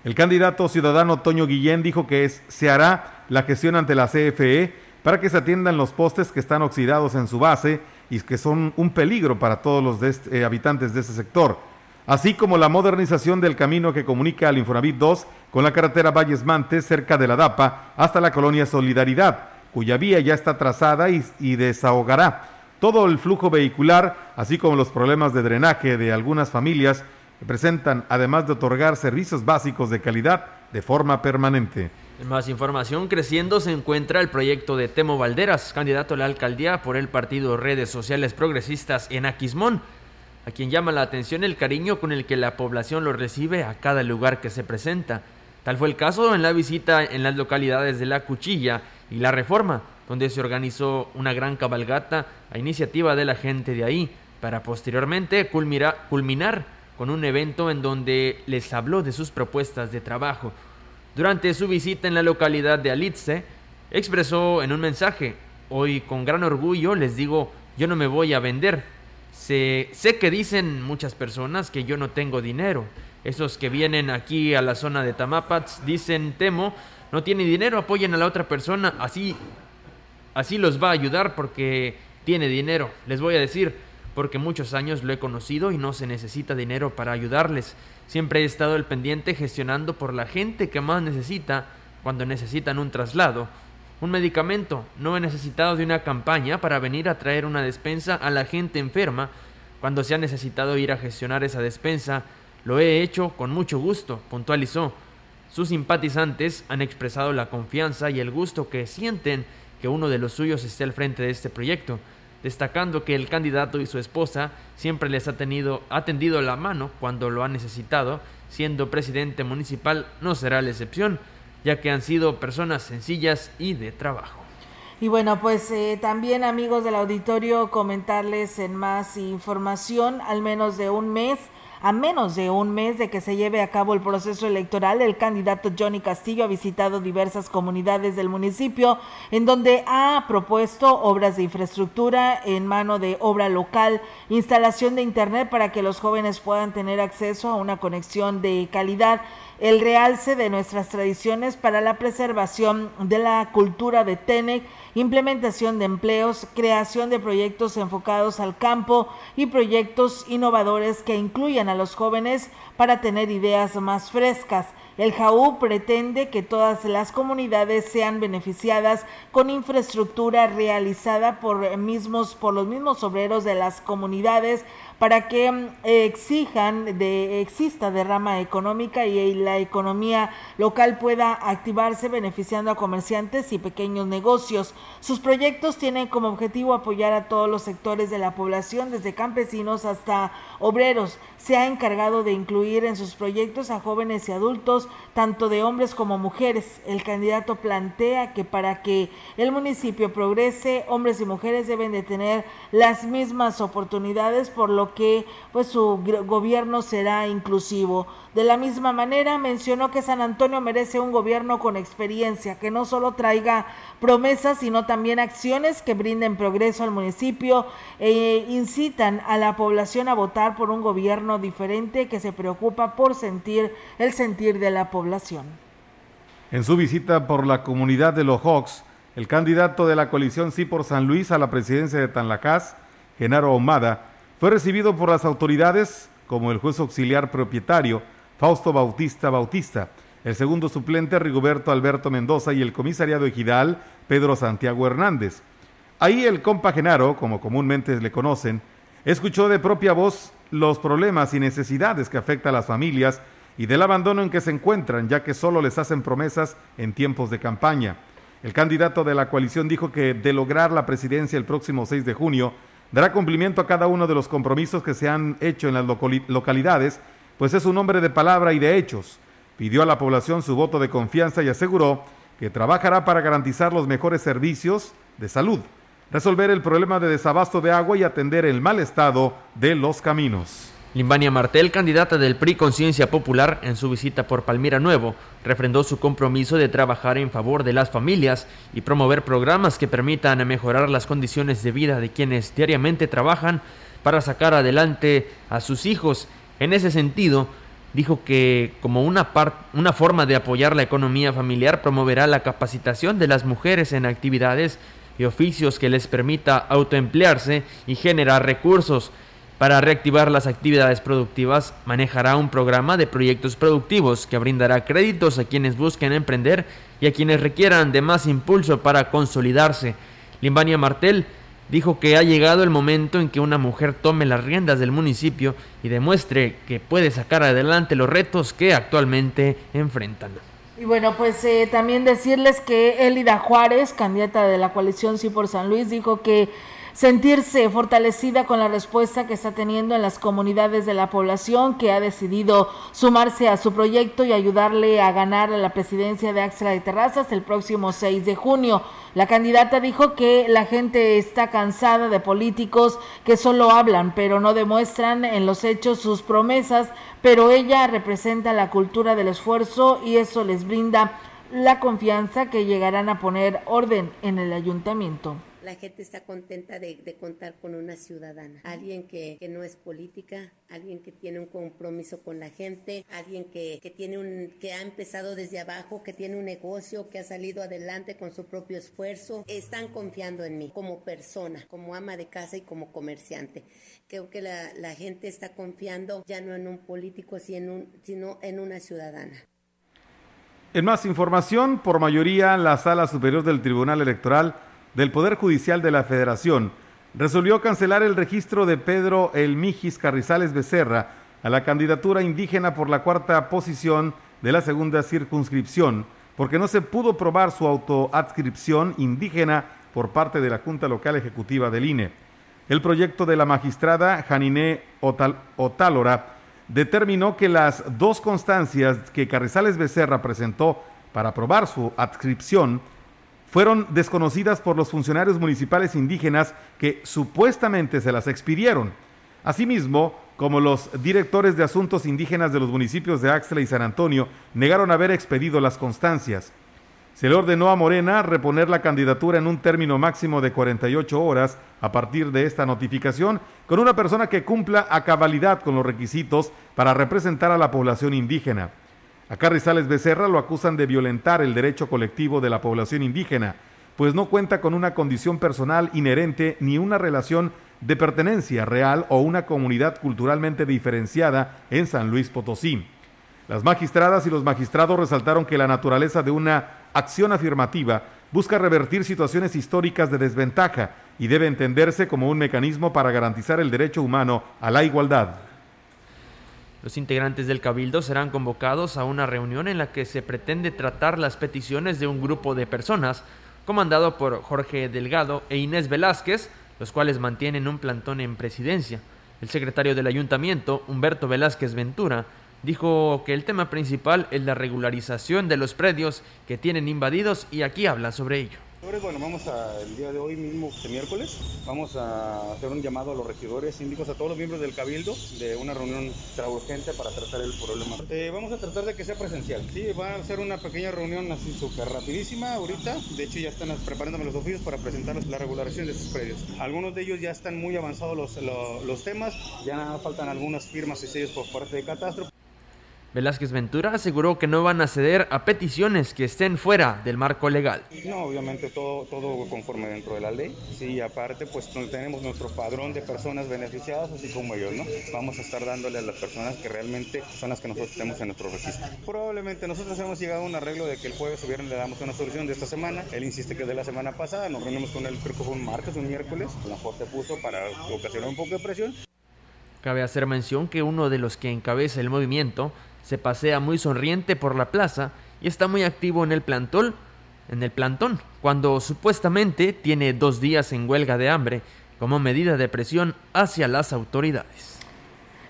el candidato ciudadano Toño Guillén dijo que se hará la gestión ante la CFE para que se atiendan los postes que están oxidados en su base y que son un peligro para todos los eh, habitantes de ese sector así como la modernización del camino que comunica al Infonavit 2 con la carretera Valles Mantes cerca de la DAPA hasta la colonia Solidaridad, cuya vía ya está trazada y, desahogará todo el flujo vehicular, así como los problemas de drenaje de algunas familias que presentan, además de otorgar servicios básicos de calidad de forma permanente. En más información, creciendo se encuentra el proyecto de Temo Valderas, candidato a la alcaldía por el partido Redes Sociales Progresistas en Aquismón a quien llama la atención el cariño con el que la población lo recibe a cada lugar que se presenta. Tal fue el caso en la visita en las localidades de La Cuchilla y La Reforma, donde se organizó una gran cabalgata a iniciativa de la gente de ahí, para posteriormente culminar con un evento en donde les habló de sus propuestas de trabajo. Durante su visita en la localidad de Alitze, expresó en un mensaje, hoy con gran orgullo les digo, yo no me voy a vender, sé que dicen muchas personas que yo no tengo dinero. Esos que vienen aquí a la zona de Tamapats dicen, temo, no tiene dinero, apoyen a la otra persona, así, así los va a ayudar porque tiene dinero. Les voy a decir, porque muchos años lo he conocido y no se necesita dinero para ayudarles. Siempre he estado al pendiente gestionando por la gente que más necesita cuando necesitan un traslado un medicamento. No he necesitado de una campaña para venir a traer una despensa a la gente enferma. Cuando se ha necesitado ir a gestionar esa despensa, lo he hecho con mucho gusto, puntualizó. Sus simpatizantes han expresado la confianza y el gusto que sienten que uno de los suyos esté al frente de este proyecto, destacando que el candidato y su esposa siempre les ha tenido ha tendido la mano cuando lo han necesitado, siendo presidente municipal no será la excepción ya que han sido personas sencillas y de trabajo. Y bueno, pues eh, también amigos del auditorio, comentarles en más información, al menos de un mes, a menos de un mes de que se lleve a cabo el proceso electoral, el candidato Johnny Castillo ha visitado diversas comunidades del municipio en donde ha propuesto obras de infraestructura en mano de obra local, instalación de internet para que los jóvenes puedan tener acceso a una conexión de calidad el realce de nuestras tradiciones para la preservación de la cultura de TENEC, implementación de empleos, creación de proyectos enfocados al campo y proyectos innovadores que incluyan a los jóvenes para tener ideas más frescas. El JAU pretende que todas las comunidades sean beneficiadas con infraestructura realizada por, mismos, por los mismos obreros de las comunidades para que mm, exijan de exista derrama económica y la economía local pueda activarse beneficiando a comerciantes y pequeños negocios. Sus proyectos tienen como objetivo apoyar a todos los sectores de la población, desde campesinos hasta obreros. Se ha encargado de incluir en sus proyectos a jóvenes y adultos, tanto de hombres como mujeres. El candidato plantea que para que el municipio progrese, hombres y mujeres deben de tener las mismas oportunidades, por lo que pues su gobierno será inclusivo. De la misma manera mencionó que San Antonio merece un gobierno con experiencia, que no solo traiga promesas, sino también acciones que brinden progreso al municipio e incitan a la población a votar por un gobierno diferente que se preocupa por sentir el sentir de la población. En su visita por la comunidad de los Hawks, el candidato de la coalición Sí por San Luis a la presidencia de Tanlacás, Genaro Omada, fue recibido por las autoridades como el juez auxiliar propietario Fausto Bautista Bautista, el segundo suplente Rigoberto Alberto Mendoza y el comisariado ejidal Pedro Santiago Hernández. Ahí el compa Genaro, como comúnmente le conocen, escuchó de propia voz los problemas y necesidades que afectan a las familias y del abandono en que se encuentran, ya que solo les hacen promesas en tiempos de campaña. El candidato de la coalición dijo que de lograr la presidencia el próximo 6 de junio, dará cumplimiento a cada uno de los compromisos que se han hecho en las localidades, pues es un hombre de palabra y de hechos. Pidió a la población su voto de confianza y aseguró que trabajará para garantizar los mejores servicios de salud, resolver el problema de desabasto de agua y atender el mal estado de los caminos. Limbania Martel, candidata del PRI Conciencia Popular, en su visita por Palmira Nuevo, refrendó su compromiso de trabajar en favor de las familias y promover programas que permitan mejorar las condiciones de vida de quienes diariamente trabajan para sacar adelante a sus hijos. En ese sentido, dijo que como una, una forma de apoyar la economía familiar promoverá la capacitación de las mujeres en actividades y oficios que les permita autoemplearse y generar recursos para reactivar las actividades productivas, manejará un programa de proyectos productivos que brindará créditos a quienes busquen emprender y a quienes requieran de más impulso para consolidarse. Limbania Martel dijo que ha llegado el momento en que una mujer tome las riendas del municipio y demuestre que puede sacar adelante los retos que actualmente enfrentan. Y bueno, pues eh, también decirles que Elida Juárez, candidata de la coalición Sí por San Luis, dijo que sentirse fortalecida con la respuesta que está teniendo en las comunidades de la población que ha decidido sumarse a su proyecto y ayudarle a ganar la presidencia de Axla de Terrazas el próximo 6 de junio. La candidata dijo que la gente está cansada de políticos que solo hablan pero no demuestran en los hechos sus promesas, pero ella representa la cultura del esfuerzo y eso les brinda la confianza que llegarán a poner orden en el ayuntamiento la gente está contenta de, contar con una ciudadana, alguien que, no es política, alguien que tiene un compromiso con la gente, alguien que, tiene un, que ha empezado desde abajo, que tiene un negocio, que ha salido adelante con su propio esfuerzo. Están confiando en mí como persona, como ama de casa y como comerciante. Creo que la, la gente está confiando ya no en un político, sino en una ciudadana. En más información, por mayoría, la Sala Superior del Tribunal Electoral del Poder Judicial de la Federación resolvió cancelar el registro de Pedro El Mijis Carrizales Becerra a la candidatura indígena por la cuarta posición de la segunda circunscripción, porque no se pudo probar su autoadscripción indígena por parte de la Junta Local Ejecutiva del INE. El proyecto de la magistrada Janiné Otálora determinó que las dos constancias que Carrizales Becerra presentó para probar su adscripción fueron desconocidas por los funcionarios municipales indígenas que supuestamente se las expidieron. Asimismo, como los directores de asuntos indígenas de los municipios de Axla y San Antonio negaron haber expedido las constancias. Se le ordenó a Morena reponer la candidatura en un término máximo de 48 horas a partir de esta notificación con una persona que cumpla a cabalidad con los requisitos para representar a la población indígena. A Carrizales Becerra lo acusan de violentar el derecho colectivo de la población indígena, pues no cuenta con una condición personal inherente ni una relación de pertenencia real o una comunidad culturalmente diferenciada en San Luis Potosí. Las magistradas y los magistrados resaltaron que la naturaleza de una acción afirmativa busca revertir situaciones históricas de desventaja y debe entenderse como un mecanismo para garantizar el derecho humano a la igualdad. Los integrantes del Cabildo serán convocados a una reunión en la que se pretende tratar las peticiones de un grupo de personas comandado por Jorge Delgado e Inés Velázquez, los cuales mantienen un plantón en presidencia. El secretario del ayuntamiento, Humberto Velázquez Ventura, dijo que el tema principal es la regularización de los predios que tienen invadidos y aquí habla sobre ello. Bueno, vamos a, el día de hoy mismo, este miércoles, vamos a hacer un llamado a los regidores, síndicos, a todos los miembros del Cabildo de una reunión urgente para tratar el problema. Eh, vamos a tratar de que sea presencial, sí, va a ser una pequeña reunión así súper rapidísima ahorita, de hecho ya están preparándome los oficios para presentar la regularización de estos predios. Algunos de ellos ya están muy avanzados los, los temas, ya faltan algunas firmas y sellos por parte de Catastro. Velázquez Ventura aseguró que no van a ceder a peticiones que estén fuera del marco legal. No, obviamente todo, todo conforme dentro de la ley. Sí, aparte pues tenemos nuestro padrón de personas beneficiadas, así como ellos, ¿no? Vamos a estar dándole a las personas que realmente son las que nosotros tenemos en nuestro registro. Probablemente nosotros hemos llegado a un arreglo de que el jueves o viernes le damos una solución de esta semana. Él insiste que es de la semana pasada, nos reunimos con él creo que fue un martes, un miércoles, la se puso para ocasionar un poco de presión. Cabe hacer mención que uno de los que encabeza el movimiento se pasea muy sonriente por la plaza y está muy activo en el plantón, en el plantón, cuando supuestamente tiene dos días en huelga de hambre como medida de presión hacia las autoridades.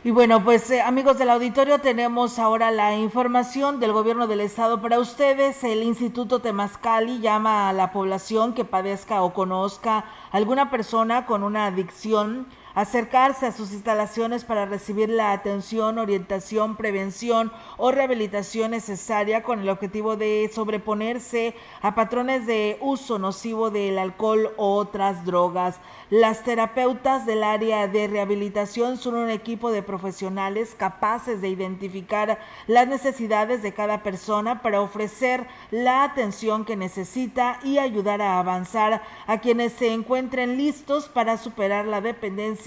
Y bueno, pues eh, amigos del auditorio, tenemos ahora la información del gobierno del estado para ustedes. El Instituto Temascali llama a la población que padezca o conozca alguna persona con una adicción acercarse a sus instalaciones para recibir la atención, orientación, prevención o rehabilitación necesaria con el objetivo de sobreponerse a patrones de uso nocivo del alcohol o otras drogas. Las terapeutas del área de rehabilitación son un equipo de profesionales capaces de identificar las necesidades de cada persona para ofrecer la atención que necesita y ayudar a avanzar a quienes se encuentren listos para superar la dependencia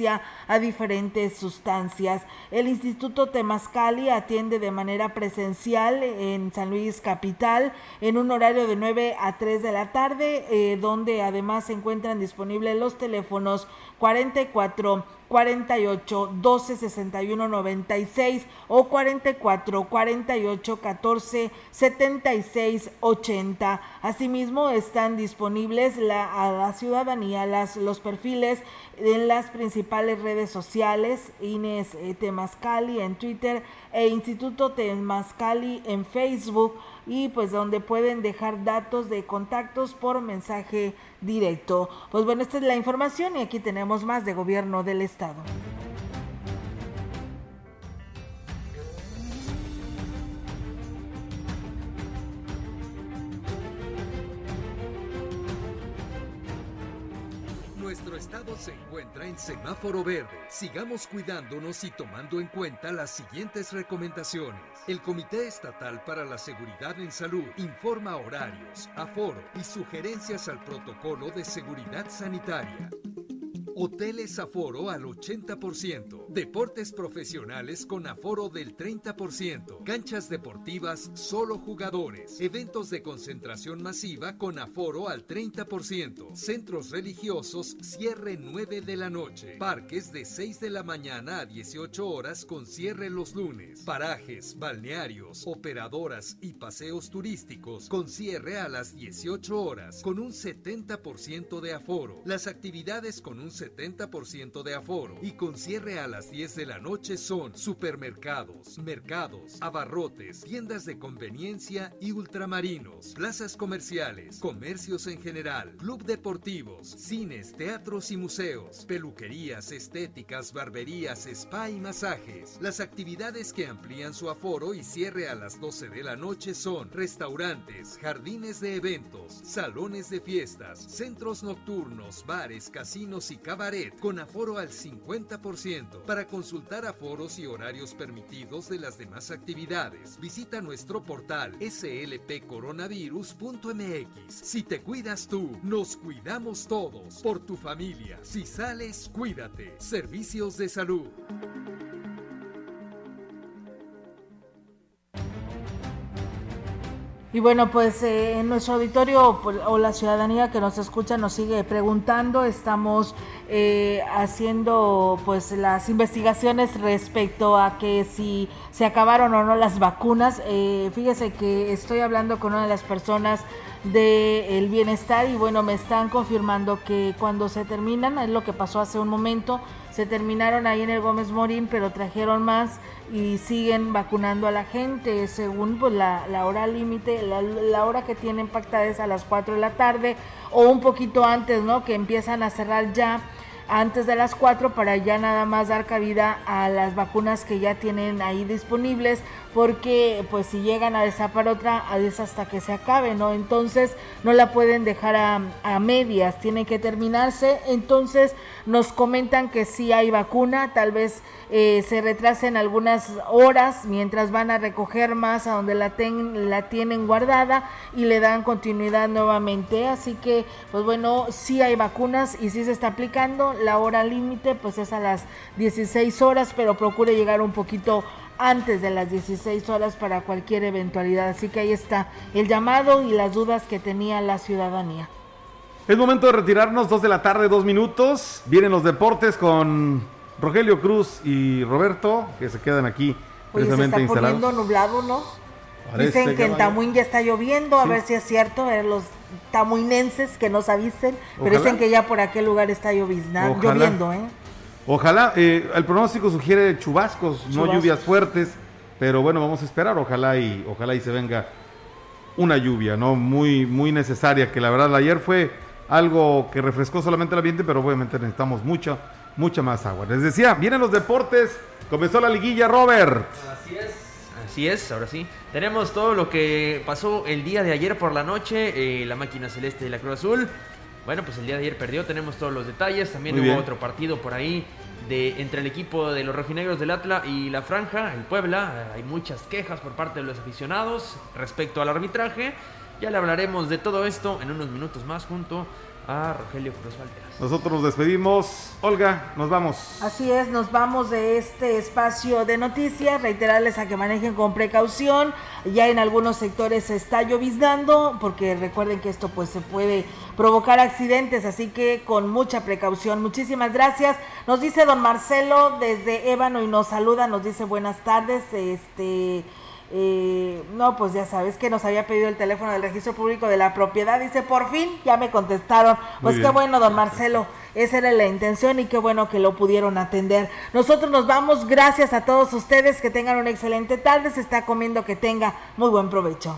a diferentes sustancias. El Instituto Temascali atiende de manera presencial en San Luis Capital en un horario de 9 a 3 de la tarde, eh, donde además se encuentran disponibles los teléfonos 44 48 12 61 96 o 44 48 14 76 80. Asimismo, están disponibles a la ciudadanía los perfiles en las principales redes sociales, Inés eh, Temascali en Twitter e Instituto Temascali en Facebook y pues donde pueden dejar datos de contactos por mensaje directo. Pues bueno, esta es la información y aquí tenemos más de gobierno del estado. Estado se encuentra en semáforo verde. Sigamos cuidándonos y tomando en cuenta las siguientes recomendaciones. El Comité Estatal para la Seguridad en Salud informa horarios, aforo y sugerencias al protocolo de seguridad sanitaria. Hoteles aforo al 80%. Deportes profesionales con aforo del 30%. Canchas deportivas solo jugadores. Eventos de concentración masiva con aforo al 30%. Centros religiosos cierre 9 de la noche. Parques de 6 de la mañana a 18 horas con cierre los lunes. Parajes, balnearios, operadoras y paseos turísticos con cierre a las 18 horas con un 70% de aforo. Las actividades con un 70% de aforo y con cierre a las 10 de la noche son supermercados, mercados, abarrotes, tiendas de conveniencia y ultramarinos, plazas comerciales, comercios en general, club deportivos, cines, teatros y museos, peluquerías, estéticas, barberías, spa y masajes. Las actividades que amplían su aforo y cierre a las 12 de la noche son restaurantes, jardines de eventos, salones de fiestas, centros nocturnos, bares, casinos y cabaret con aforo al 50%. Para consultar aforos y horarios permitidos de las demás actividades, visita nuestro portal slpcoronavirus.mx. Si te cuidas tú, nos cuidamos todos. Por tu familia. Si sales, cuídate. Servicios de salud. Y bueno, pues eh, en nuestro auditorio pues, o la ciudadanía que nos escucha nos sigue preguntando, estamos eh, haciendo pues las investigaciones respecto a que si se acabaron o no las vacunas. Eh, fíjese que estoy hablando con una de las personas del bienestar y bueno, me están confirmando que cuando se terminan, es lo que pasó hace un momento, se terminaron ahí en el Gómez Morín, pero trajeron más y siguen vacunando a la gente según pues, la, hora límite, la, hora que tienen pactada es a las 4 de la tarde o un poquito antes, ¿no? Que empiezan a cerrar ya antes de las 4 para ya nada más dar cabida a las vacunas que ya tienen ahí disponibles porque pues si llegan a desapar otra es hasta que se acabe, ¿no? Entonces no la pueden dejar a, a medias, tiene que terminarse. Entonces nos comentan que sí hay vacuna, tal vez eh, se retrasen algunas horas mientras van a recoger más a donde la, ten, la tienen guardada y le dan continuidad nuevamente. Así que, pues bueno, sí hay vacunas y sí se está aplicando. La hora límite pues es a las 16 horas, pero procure llegar un poquito antes de las 16 horas para cualquier eventualidad. Así que ahí está el llamado y las dudas que tenía la ciudadanía. Es momento de retirarnos, dos de la tarde, dos minutos. Vienen los deportes con Rogelio Cruz y Roberto, que se quedan aquí Oye, precisamente se está poniendo nublado, ¿no? Dicen que, en Tamuín ya está lloviendo, a ver si es cierto, ver los tamuinenses que nos avisen, pero dicen que ya por aquel lugar está lloviendo, ¿eh? Ojalá, eh, el pronóstico sugiere chubascos, no lluvias fuertes, pero bueno, vamos a esperar, ojalá y ojalá y se venga una lluvia, ¿no? Muy, muy necesaria, que la verdad ayer fue algo que refrescó solamente el ambiente, pero obviamente necesitamos mucha mucha más agua. Les decía, vienen los deportes, comenzó la liguilla, Robert. Así es. Así es, ahora sí. Tenemos todo lo que pasó el día de ayer por la noche, eh, la máquina celeste de la Cruz Azul. Bueno, pues el día de ayer perdió, tenemos todos los detalles. También hubo otro partido por ahí de entre el equipo de los rojinegros del Atla y la Franja, el Puebla. Hay muchas quejas por parte de los aficionados respecto al arbitraje. Ya le hablaremos de todo esto en unos minutos más junto a Rogelio Cruz Valderas. Nosotros nos despedimos. Olga, nos vamos. Así es, nos vamos de este espacio de noticias. Reiterarles a que manejen con precaución. Ya en algunos sectores se está lloviznando, porque recuerden que esto pues se puede provocar accidentes, así que con mucha precaución. Muchísimas gracias. Nos dice don Marcelo desde Ébano y nos saluda, nos dice buenas tardes. Este eh, no, pues ya sabes que nos había pedido el teléfono del registro público de la propiedad. Dice, por fin, ya me contestaron. Pues qué bueno, don Marcelo. Esa era la intención y qué bueno que lo pudieron atender. Nosotros nos vamos. Gracias a todos ustedes. Que tengan una excelente tarde. Se está comiendo que tenga muy buen provecho.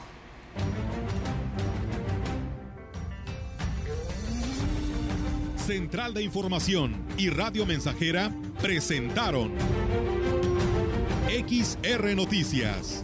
Central de Información y Radio Mensajera presentaron XR Noticias